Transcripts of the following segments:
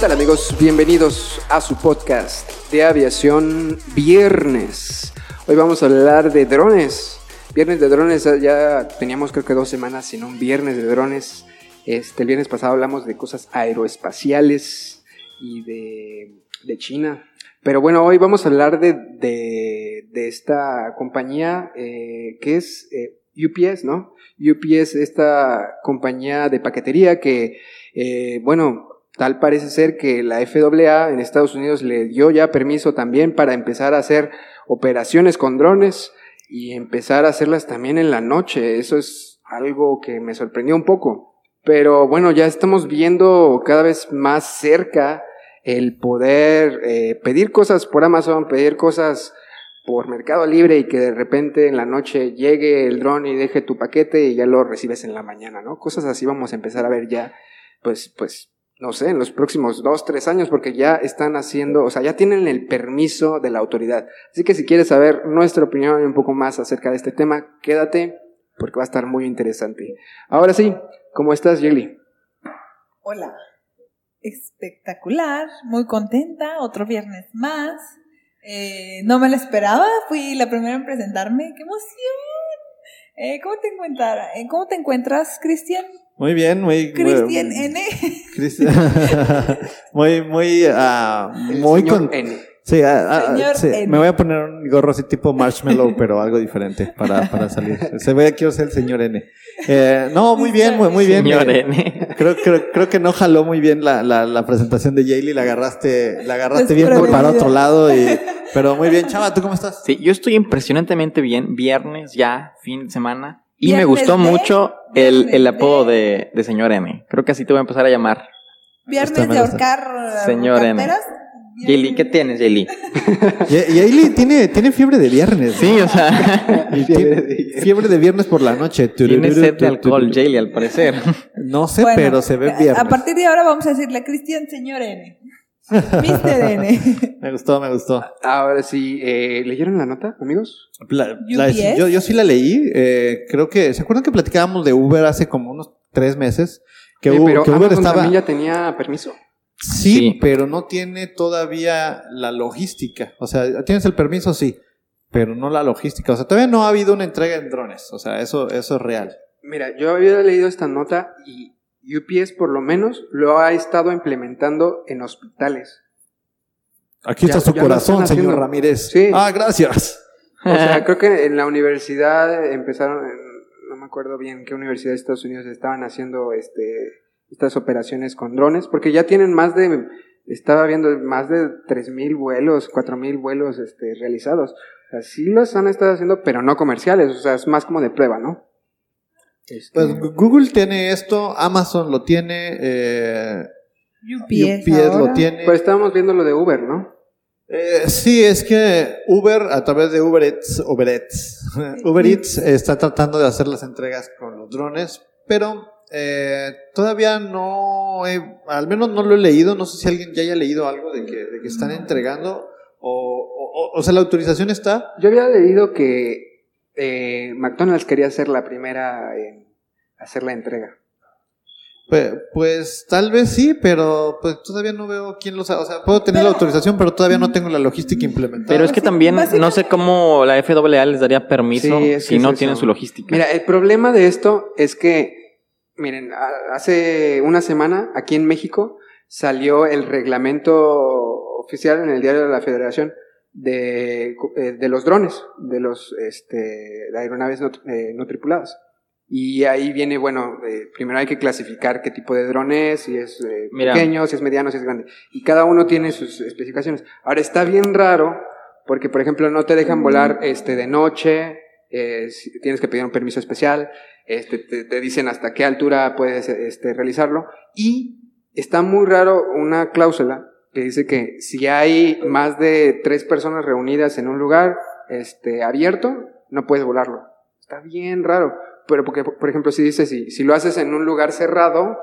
Tal amigos? Bienvenidos a su podcast de aviación viernes. Hoy vamos a hablar de drones. Viernes de drones, ya teníamos creo que dos semanas sin un viernes de drones. Este, el viernes pasado hablamos de cosas aeroespaciales y de, de China. Pero bueno, hoy vamos a hablar de, de, de esta compañía eh, que es eh, UPS, ¿no? UPS, esta compañía de paquetería que, eh, bueno, Tal parece ser que la FAA en Estados Unidos le dio ya permiso también para empezar a hacer operaciones con drones y empezar a hacerlas también en la noche. Eso es algo que me sorprendió un poco. Pero bueno, ya estamos viendo cada vez más cerca el poder eh, pedir cosas por Amazon, pedir cosas por Mercado Libre y que de repente en la noche llegue el dron y deje tu paquete y ya lo recibes en la mañana, ¿no? Cosas así vamos a empezar a ver ya, pues, pues, no sé, en los próximos dos, tres años, porque ya están haciendo, o sea, ya tienen el permiso de la autoridad. Así que si quieres saber nuestra opinión y un poco más acerca de este tema, quédate, porque va a estar muy interesante. Ahora sí, ¿cómo estás, Yeli? Hola. Espectacular, muy contenta, otro viernes más. Eh, no me lo esperaba, fui la primera en presentarme. ¡Qué emoción! Eh, ¿cómo, te encuentras, ¿Cómo te encuentras, Cristian? Muy bien, muy. Cristian muy- N. Cristian. muy, muy, ah, muy Señor con. N. Sí, ah, ah, Señor sí, N. me voy a poner un gorro así tipo marshmallow, pero algo diferente para, para salir. Se ve, quiero ser el señor N. Eh, no, muy bien, muy, muy bien. Señor Eh, N. Creo, creo, creo que no jaló muy bien la, la, la presentación de Jaylee, la agarraste, la agarraste Desprevenida. para otro lado y, pero muy bien. Chava, ¿tú cómo estás? Sí, yo estoy impresionantemente bien. Viernes ya, fin de semana. Y me gustó de- mucho el, el apodo de- de, de señor M. Creo que así te voy a empezar a llamar. Viernes de ahorcar Señor N. carteras. Yeli, ¿qué tienes, Yeli? Y, y Jaylee tiene, tiene fiebre de viernes. Sí, o sea, fiebre de viernes por la noche. tiene sed de alcohol, Yeli, al parecer. No sé, Bueno, pero se ve viernes. A partir de ahora vamos a decirle Cristian Señor N. Mister N. Me gustó, me gustó. Ahora sí, eh, ¿leyeron la nota, amigos? La- yo, yo sí la leí. eh, creo que. ¿Se acuerdan que platicábamos de Uber hace como unos tres meses? Que, Eh, U- pero que Uber estaba. también ya tenía permiso. Sí, Sí. pero no tiene todavía la logística. O sea, tienes el permiso, sí, pero no la logística. O sea, todavía no ha habido una entrega en drones. O sea, eso, eso es real. Mira, yo había leído esta nota y UPS por lo menos lo ha estado implementando en hospitales. Aquí Ya- está su corazón, señor. Ramírez. Sí. Ah, gracias. O sea, creo que en la universidad empezaron, no me acuerdo bien qué universidad de Estados Unidos estaban haciendo este estas operaciones con drones, porque ya tienen más de, estaba viendo más de 3.000 vuelos, 4.000 vuelos este, realizados. Así los han estado haciendo, pero no comerciales, o sea, es más como de prueba, ¿no? Este, Pues Gu- Google tiene esto, Amazon lo tiene, eh, UPS, UPS lo tiene. pues estábamos viendo lo de Uber, ¿no? Eh, sí, es que Uber, a través de Uber Eats, Uber Eats, Uber Eats está tratando de hacer las entregas con los drones, pero eh, todavía no, he- al menos no lo he leído, no sé si alguien ya haya leído algo de que, de que están entregando, o, o, o- o sea, la autorización está, Yo había leído que eh, McDonald's quería ser la primera en hacer la entrega. pues, pues tal vez sí, pero pues todavía no veo quién lo sabe, o sea, puedo tener la autorización, pero todavía no tengo la logística implementada. Pero es que también no sé cómo la FAA les daría permiso Sí, es que si no es tienen su logística. Mira, el problema de esto es que, miren, hace una semana aquí en México salió el reglamento oficial en el diario de la Federación de, eh, de los drones, de los este, de aeronaves no, eh, no tripuladas. Y ahí viene, bueno, eh, primero hay que clasificar qué tipo de dron es, si es eh, Mira. pequeño, si es mediano, si es grande. Y cada uno tiene sus especificaciones. Ahora está bien raro porque, por ejemplo, no te dejan volar este, de noche, eh, si- tienes que pedir un permiso especial, este, te, te dicen hasta qué altura puedes este, realizarlo. Y está muy raro una cláusula que dice que si hay más de tres personas reunidas en un lugar este, abierto, no puedes volarlo. Está bien raro. Pero porque, por ejemplo, si dices, si, si lo haces en un lugar cerrado,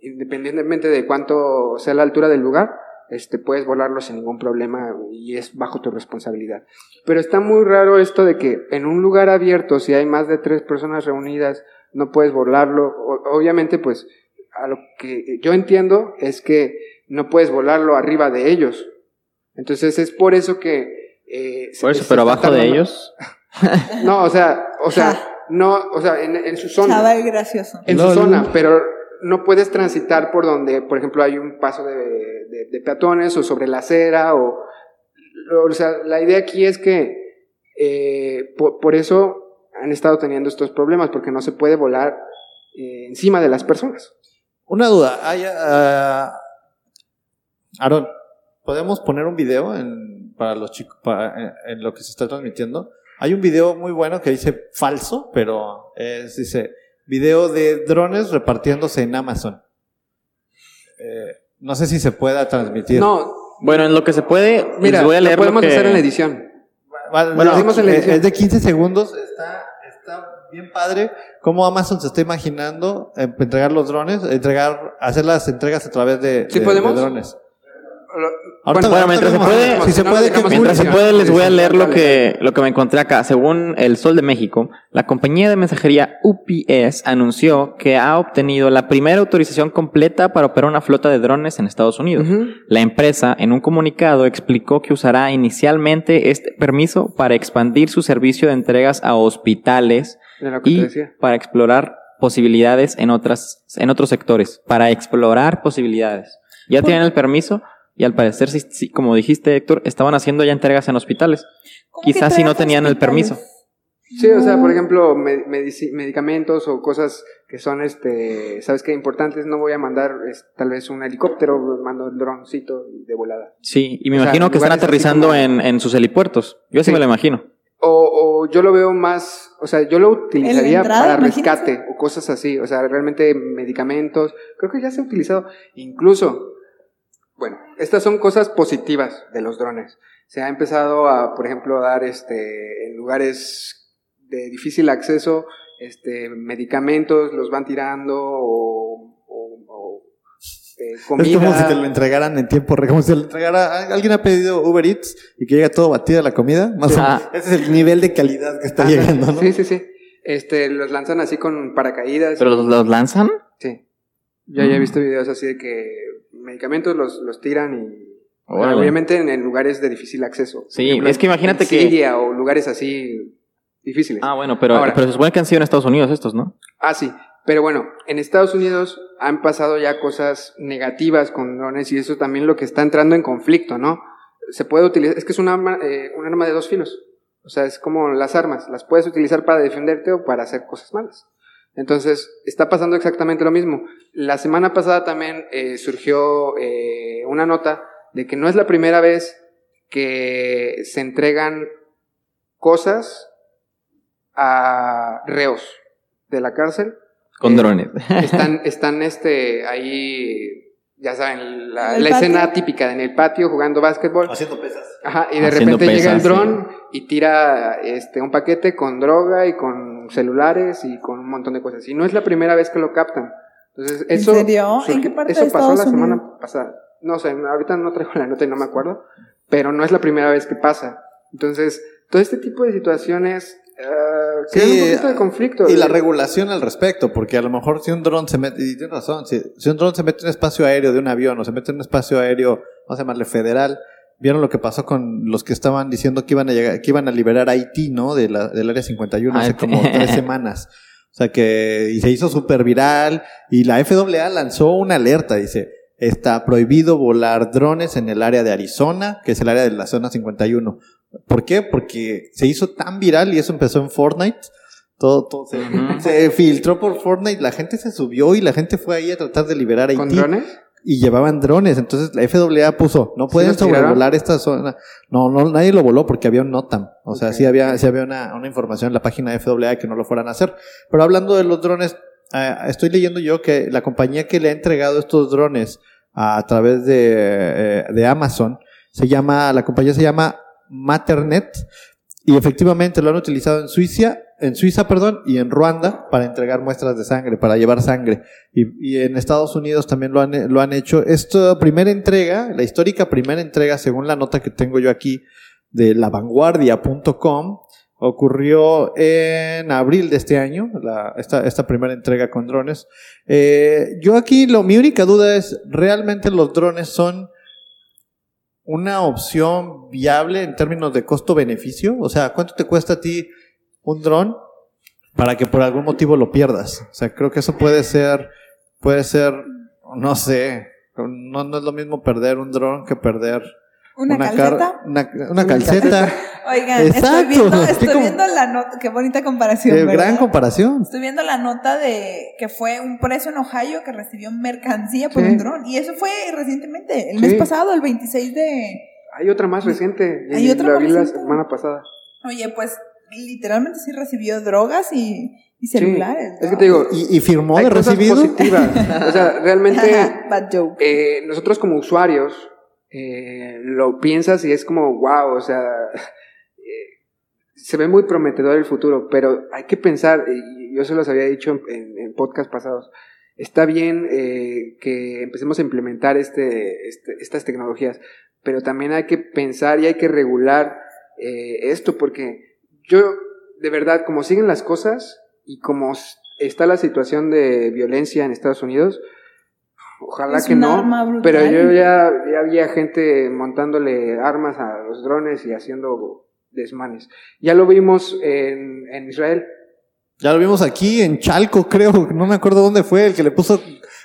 independientemente de cuánto sea la altura del lugar, este, puedes volarlo sin ningún problema y es bajo tu responsabilidad. Pero está muy raro esto de que en un lugar abierto, si hay más de tres personas reunidas, no puedes volarlo. Obviamente, pues, a lo que yo entiendo es que no puedes volarlo arriba de ellos. Entonces es por eso que... eh, Por eso, se pero abajo de ellos. No, o sea, o sea, no, o sea, en, en su zona Chaval gracioso. en No, su no. zona, pero no puedes transitar por donde, por ejemplo, hay un paso de, de- de peatones o sobre la acera o, o sea, la idea aquí es que eh, por, por eso han estado teniendo estos problemas porque no se puede volar eh, encima de las personas. Una duda. Hay, ah, Aaron, ¿podemos poner un video en, para los chicos, para, en, en lo que se está transmitiendo? Hay un video muy bueno que dice falso, pero es, dice video de drones repartiéndose en Amazon. Eh, no sé si se pueda transmitir. No, Bueno, en lo que se puede, mira, les voy a lo leer lo podemos que- hacer en la edición. Bueno, es, hacemos en la edición. es de 15 segundos. Está, está bien padre cómo Amazon se está imaginando eh, entregar los drones, entregar, hacer las entregas a través de, ¿Sí de- podemos? de drones. Ahorita- Bueno, ahorita mientras se puede- si se no lo puede, que dejamos Mientras se Publicidad. puede, les voy a leer lo que, lo que me encontré acá. Según el Sol de México, la compañía de mensajería UPS anunció que ha obtenido la primera autorización completa para operar una flota de drones en Estados Unidos. La empresa, en un comunicado, explicó que usará inicialmente este permiso para expandir su servicio de entregas a hospitales De lo que te y decía. para explorar posibilidades en otras, en otros sectores. Para explorar posibilidades. Ya tienen el permiso y al parecer, sí, sí, como dijiste, Héctor, estaban haciendo ya entregas en hospitales. ¿Cómo que Quizás si no tenían el permiso. Sí, o sea, por ejemplo, medicamentos o cosas que son, este, ¿sabes qué? Importantes, no voy a mandar es, tal vez un helicóptero, mando el droncito de volada. Sí, y me O sea, imagino que están así aterrizando como- en, en sus helipuertos. Yo sí, Sí. me lo imagino. O, o yo lo veo más, o sea, yo lo utilizaría entrada, para imagínate. rescate o cosas así, o sea, realmente medicamentos, creo que ya se ha utilizado, incluso, bueno, estas son cosas positivas de los drones. Se ha empezado a, por ejemplo, a dar este, en lugares de difícil acceso, este, medicamentos, los van tirando o, o- o, eh, Es comida. como si te lo entregaran en tiempo real, como si te lo entregara. ¿Alguien ha pedido Uber Eats y que llega todo batida la comida? Más o Ah. menos. Ese es el nivel de calidad que está Ajá, llegando, ¿no? Sí, sí, sí. Este, los lanzan así con paracaídas. ¿Pero los, los lanzan? Sí. Yo ya he Mm. visto videos así de que medicamentos los, los tiran y. Órale. Obviamente en, en lugares de difícil acceso. Sí, es que imagínate en que- Siria o lugares así difíciles. Ah, bueno, pero, Ahora. pero se supone que han sido en Estados Unidos estos, ¿no? Ah, sí. Pero bueno, en Estados Unidos han pasado ya cosas negativas con drones y eso también lo que está entrando en conflicto, ¿no? Se puede utilizar, es que es un arma, eh, un arma de dos filos. O sea, es como las armas, las puedes utilizar para defenderte o para hacer cosas malas. Entonces, está pasando exactamente lo mismo. La semana pasada también eh, surgió eh, una nota de que no es la primera vez que se entregan cosas a reos de la cárcel Con Eh, drones. están, están este, ahí, ya saben, la, ¿En escena típica en el patio jugando básquetbol. Haciendo pesas. Ajá, y de Haciendo repente llega el dron y tira este, un paquete con droga y con celulares y con un montón de cosas. Y no es la primera vez que lo captan. Entonces, ¿En eso, serio? ¿En qué parte eso de pasó la semana Unidos? pasada. No sé, ahorita no traigo la nota y no me acuerdo, pero no es la primera vez que pasa. Entonces, todo este tipo de situaciones uh, Sí, un poquito de conflicto. Y la regulación al respecto, porque a lo mejor si un dron se mete, y tienes razón, si, si un dron se mete en un espacio aéreo de un avión o se mete en un espacio aéreo, vamos a llamarle federal, vieron lo que pasó con los que estaban diciendo que iban a llegar, que iban a liberar a Haití, ¿no? De la, del área 51 hace como tres semanas. O sea que, y se hizo súper viral, y la FAA lanzó una alerta, dice, está prohibido volar drones en el área de Arizona, que es el área de la zona 51. ¿Por qué? Porque se hizo tan viral y eso empezó en Fortnite. Todo, todo se, filtró por Fortnite, la gente se subió y la gente fue ahí a tratar de liberar a ¿Con drones? Y llevaban drones, entonces la FAA puso, no pueden sobrevolar esta zona. No, no, nadie lo voló porque había un NOTAM. O sea, sí había, sí había una, una información en la página de FAA que no lo fueran a hacer. Pero hablando de los drones, eh, estoy leyendo yo que la compañía que le ha entregado estos drones a, a través de, eh, de Amazon, se llama, la compañía se llama Maternet, y efectivamente lo han utilizado en Suiza, en Suiza, perdón, y en Ruanda para entregar muestras de sangre, para llevar sangre. Y, en Estados Unidos también lo han, lo han hecho. Esta primera entrega, la histórica primera entrega, según la nota que tengo yo aquí de lavanguardia.com, ocurrió en abril de este año, esta, esta primera entrega con drones. Eh, yo aquí, lo, mi única duda es, ¿realmente los drones son una opción viable en términos de costo-beneficio? O sea, ¿cuánto te cuesta a ti un dron para que por algún motivo lo pierdas? O sea, creo que eso puede ser, puede ser, no sé, no, es lo mismo perder un dron que perder ¿Una, car- calceta? una, una calceta. Oigan, estoy Exacto. viendo, Es que estoy como- viendo la nota, qué bonita comparación, Eh, gran comparación. Estoy viendo la nota de que fue un preso en Ohio que recibió mercancía por Sí. un dron. Y eso fue recientemente, el Sí. mes pasado, el 26 de... Hay otra más reciente. Hay y otra la más vi la semana pasada. Oye, pues literalmente sí recibió drogas y, y celulares. Es que te digo, ¿Y, y firmó de recibido? positivas. O sea, realmente Bad joke. eh, nosotros como usuarios eh, lo piensas y es como, wow, o sea, se ve muy prometedor el futuro, pero hay que pensar, y yo se los había dicho en, en, podcast pasados, está bien eh, que empecemos a implementar este, este- estas tecnologías, pero también hay que pensar y hay que regular eh, esto, porque yo, de verdad, como siguen las cosas y como está la situación de violencia en Estados Unidos, ojalá Es que un no, arma brutal. pero yo ya, ya había gente montándole armas a los drones y haciendo desmanes. Ya lo vimos en, en Israel. Ya lo vimos aquí en Chalco, creo. No me acuerdo dónde fue el que le puso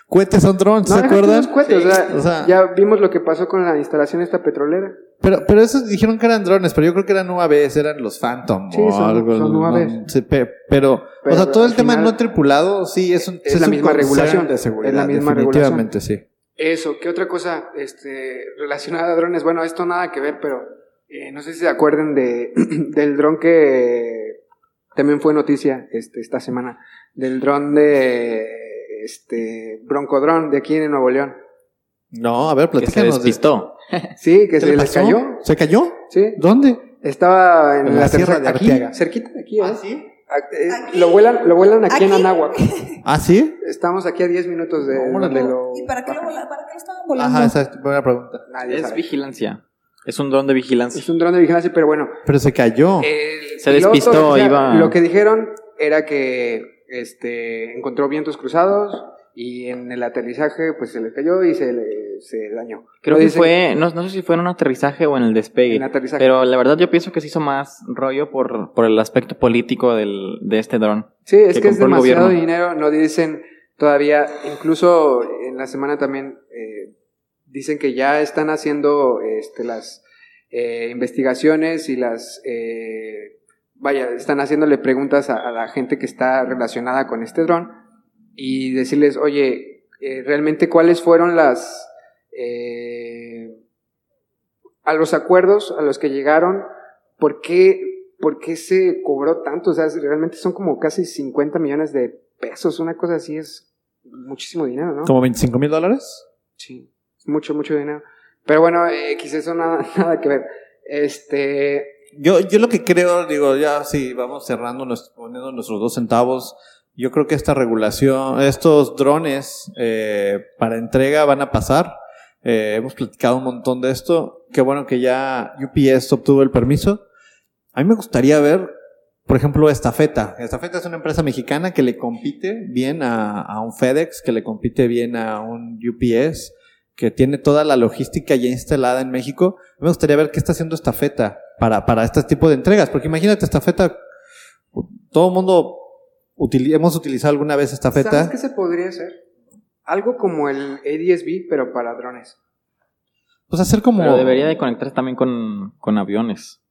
cohetes a un dron, ¿se No, acuerdan? los cohetes, o sea, O sea- ya vimos lo que pasó con la instalación esta petrolera. Pero, pero esos dijeron que eran drones, pero yo creo que eran UAVs, eran los Phantom Sí, o son- algo. son no- UAVs. sí, pe- pero, Pero o sea, todo el tema final no tripulado, sí, es un, es es la misma regulación, de seguridad. es la misma definitivamente, sí. Eso, ¿qué otra cosa este, relacionada a drones? Bueno, esto nada que ver, pero eh, no sé si se acuerdan de, del dron que también fue noticia este, esta semana, del dron de este Broncodrón de aquí en Nuevo León. No, a ver, Que se platícanos. de- despistó. Sí, que ¿Qué se le les cayó. ¿Se cayó? Sí, ¿Dónde? estaba en, En la, la Sierra tercera- de aquí, Arteaga. cerquita de aquí, ¿eh? sí? Ah, eh, Aquí. Lo vuelan, lo vuelan aquí, en. Anáhuac. ¿Ah, sí? Estamos aquí a 10 minutos de Órale. donde lo. ¿Y para qué lo, vola- para qué lo estaban volando? Ajá, esa es buena pregunta. Nadie Es sabe. vigilancia. Es un dron de vigilancia. Es un dron de vigilancia, pero bueno. Pero se cayó. El Se piloto, despistó, o sea, iba- Lo que dijeron era que este, encontró vientos cruzados y en el aterrizaje pues se le cayó y se, le, se dañó. Creo No que fue, no, no sé si fue en un aterrizaje o en el despegue. En aterrizaje. Pero la verdad yo pienso que se hizo más rollo por, por el aspecto político del, de este dron. Sí, es que que es demasiado dinero. No dicen todavía, incluso en la semana también eh, dicen que ya están haciendo este, las eh, investigaciones y las. eh, vaya, están haciéndole preguntas a, a la gente que está relacionada con este dron y decirles, oye, eh, realmente cuáles fueron las. Eh, a los acuerdos a los que llegaron, ¿por qué, por qué se cobró tanto? O sea, realmente son como casi 50 millones de pesos, una cosa así es muchísimo dinero, ¿no? ¿Como 25 mil dólares? Sí, mucho, mucho dinero. Pero bueno, X, eso nada, nada que ver. Este, Yo, yo lo que creo, digo, ya sí, vamos cerrando, poniendo nuestros dos centavos. Yo creo que esta regulación, estos drones eh, para entrega van a pasar. Eh, hemos platicado un montón de esto. Qué bueno que ya UPS obtuvo el permiso. A mí me gustaría ver, por ejemplo, Estafeta. Estafeta es una empresa mexicana que le compite bien a, a un FedEx, que le compite bien a un UPS, que tiene toda la logística ya instalada en México. Me gustaría ver qué está haciendo Estafeta para, para este tipo de entregas, porque imagínate Estafeta, todo el mundo utili- hemos utilizado alguna vez Estafeta. ¿sabes qué se podría hacer? Algo como el ADSB, pero para drones. Pues hacer como... Pero debería de conectarse también con, con aviones.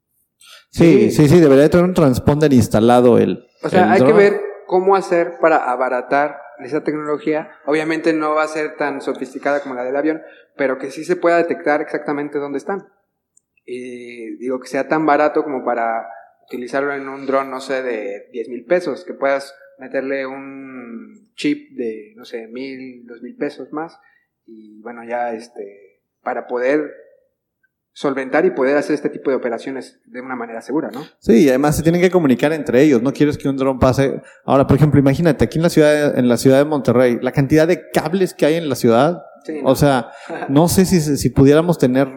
Sí, sí, sí, debería tener un transponder instalado el. O sea, el hay que ver cómo hacer para abaratar esa tecnología. Obviamente no va a ser tan sofisticada como la del avión, pero que sí se pueda detectar exactamente dónde están. Y digo que sea tan barato como para utilizarlo en un dron, no sé, de 10 mil pesos, que puedas meterle un chip de, no sé, mil, dos mil pesos más. Y bueno, ya este, para poder solventar y poder hacer este tipo de operaciones de una manera segura, ¿no? Sí, y además se tienen que comunicar entre ellos. No quieres que un dron pase. Ahora, por ejemplo, imagínate aquí en la ciudad, en la ciudad de Monterrey, la cantidad de cables que hay en la ciudad. Sí, ¿no? O sea, no sé si, si pudiéramos tener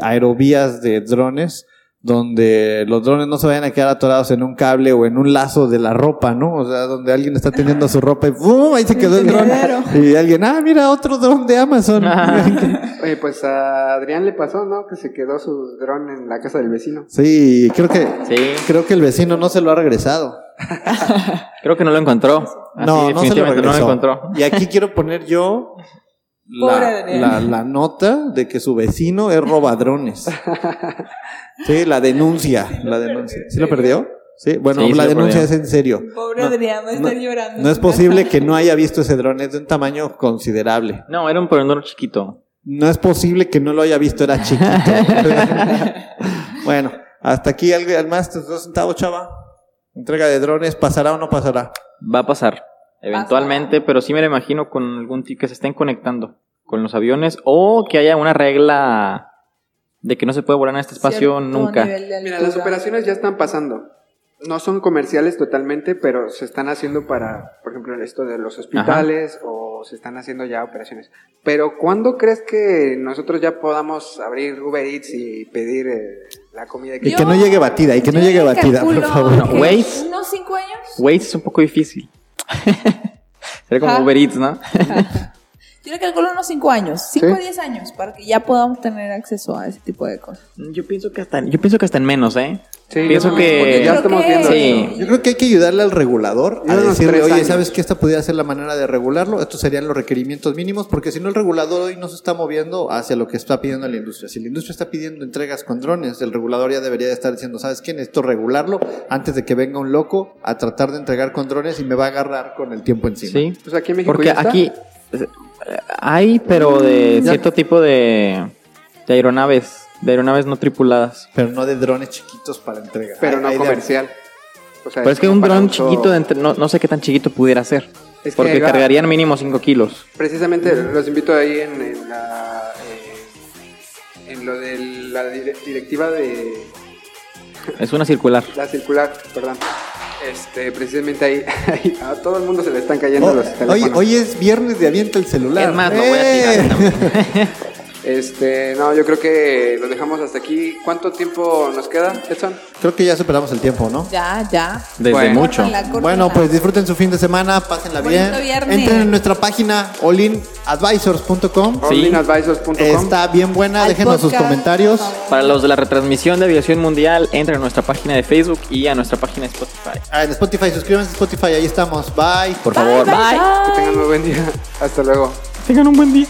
aerovías de drones donde los drones no se vayan a quedar atorados en un cable o en un lazo de la ropa, ¿no? O sea, donde alguien está teniendo su ropa y ¡pum! ahí se quedó el dron. Y alguien, ah, mira, otro dron de Amazon. Oye, pues a Adrián le pasó, ¿no? Que se quedó su dron en la casa del vecino. sí, creo que, Sí, creo que el vecino no se lo ha regresado. creo que no lo encontró. Así, No, no se lo definitivamente no lo regresó. encontró. Y aquí quiero poner yo la, Adrián. la, la nota de que su vecino es robadrones. Sí, la denuncia, la denuncia. ¿Sí lo perdió? Sí, bueno, Sí, sí la denuncia perdió. es en serio. Pobre No, Adrián, va a estar no, llorando. No es posible que no haya visto ese dron, es de un tamaño considerable. No, era un ponedor chiquito. No es posible que no lo haya visto, era chiquito. bueno, hasta aquí algo más, tus dos centavos, chava. Entrega de drones, ¿pasará o no pasará? Va a pasar, eventualmente, pero sí me lo imagino con algún tipo que se estén conectando con los aviones o que haya una regla de que no se puede volar en este espacio Cierto nunca. Mira, las operaciones ya están pasando. No son comerciales totalmente, pero se están haciendo para, por ejemplo, esto de los hospitales o se están haciendo ya operaciones. Pero ¿cuándo crees que nosotros ya podamos abrir Uber Eats y pedir eh, la comida que Y que no llegue batida, y que no llegue le batida, por favor. que Waze. ¿Unos cinco años? Waze es un poco difícil. Sería como. Uber Eats, ¿no? Yo le calculo unos 5 años, 5 ¿Sí? a 10 años, para que ya podamos tener acceso a ese tipo de cosas. Yo pienso que hasta, yo pienso que hasta en menos, ¿eh? Sí, pienso no, que- porque ya estamos viendo Sí. eso. Yo creo que hay que ayudarle al regulador a decirle, oye, años. ¿sabes que esta podría ser la manera de regularlo? Estos serían los requerimientos mínimos, porque si no el regulador hoy no se está moviendo hacia lo que está pidiendo la industria. Si la industria está pidiendo entregas con drones, el regulador ya debería de estar diciendo, ¿sabes qué? Necesito regularlo antes de que venga un loco a tratar de entregar con drones y me va a agarrar con el tiempo encima. Sí. Pues aquí en México Porque ya está. aquí eh, hay, pero de cierto tipo de, de aeronaves, de aeronaves no tripuladas. Pero no de drones chiquitos para entrega. pero no comercial. O sea, Pero es que un dron uso- chiquito, de entre- no, no sé qué tan chiquito pudiera ser. Es porque cargarían mínimo 5 kilos. Precisamente los invito ahí en, en la eh, en lo de la dire- directiva de Es una circular. la circular, perdón. Este, precisamente ahí, ahí a todo el mundo se le están cayendo Oh, los hoy, teléfonos. hoy es viernes de avienta el celular. Es más, lo voy a ¡Eh! tirar también. Este, no, yo creo que lo dejamos hasta aquí. ¿Cuánto tiempo nos queda, Edson? Creo que ya superamos el tiempo, ¿no? Ya, ya. Desde Bueno. mucho. Córtala, córtala. Bueno, pues disfruten su fin de semana, pásenla bien. viernes. Entren en nuestra página allinadvisors.com. Sí. Está bien buena, Al déjenos sus comentarios. Para los de la retransmisión de aviación mundial, entren a nuestra página de Facebook y a nuestra página de Spotify. Ah, en Spotify, suscríbanse a Spotify, ahí estamos. Bye. Por Bye, favor, bye, bye. Que tengan muy buen día. Hasta luego. Tengan un buen día.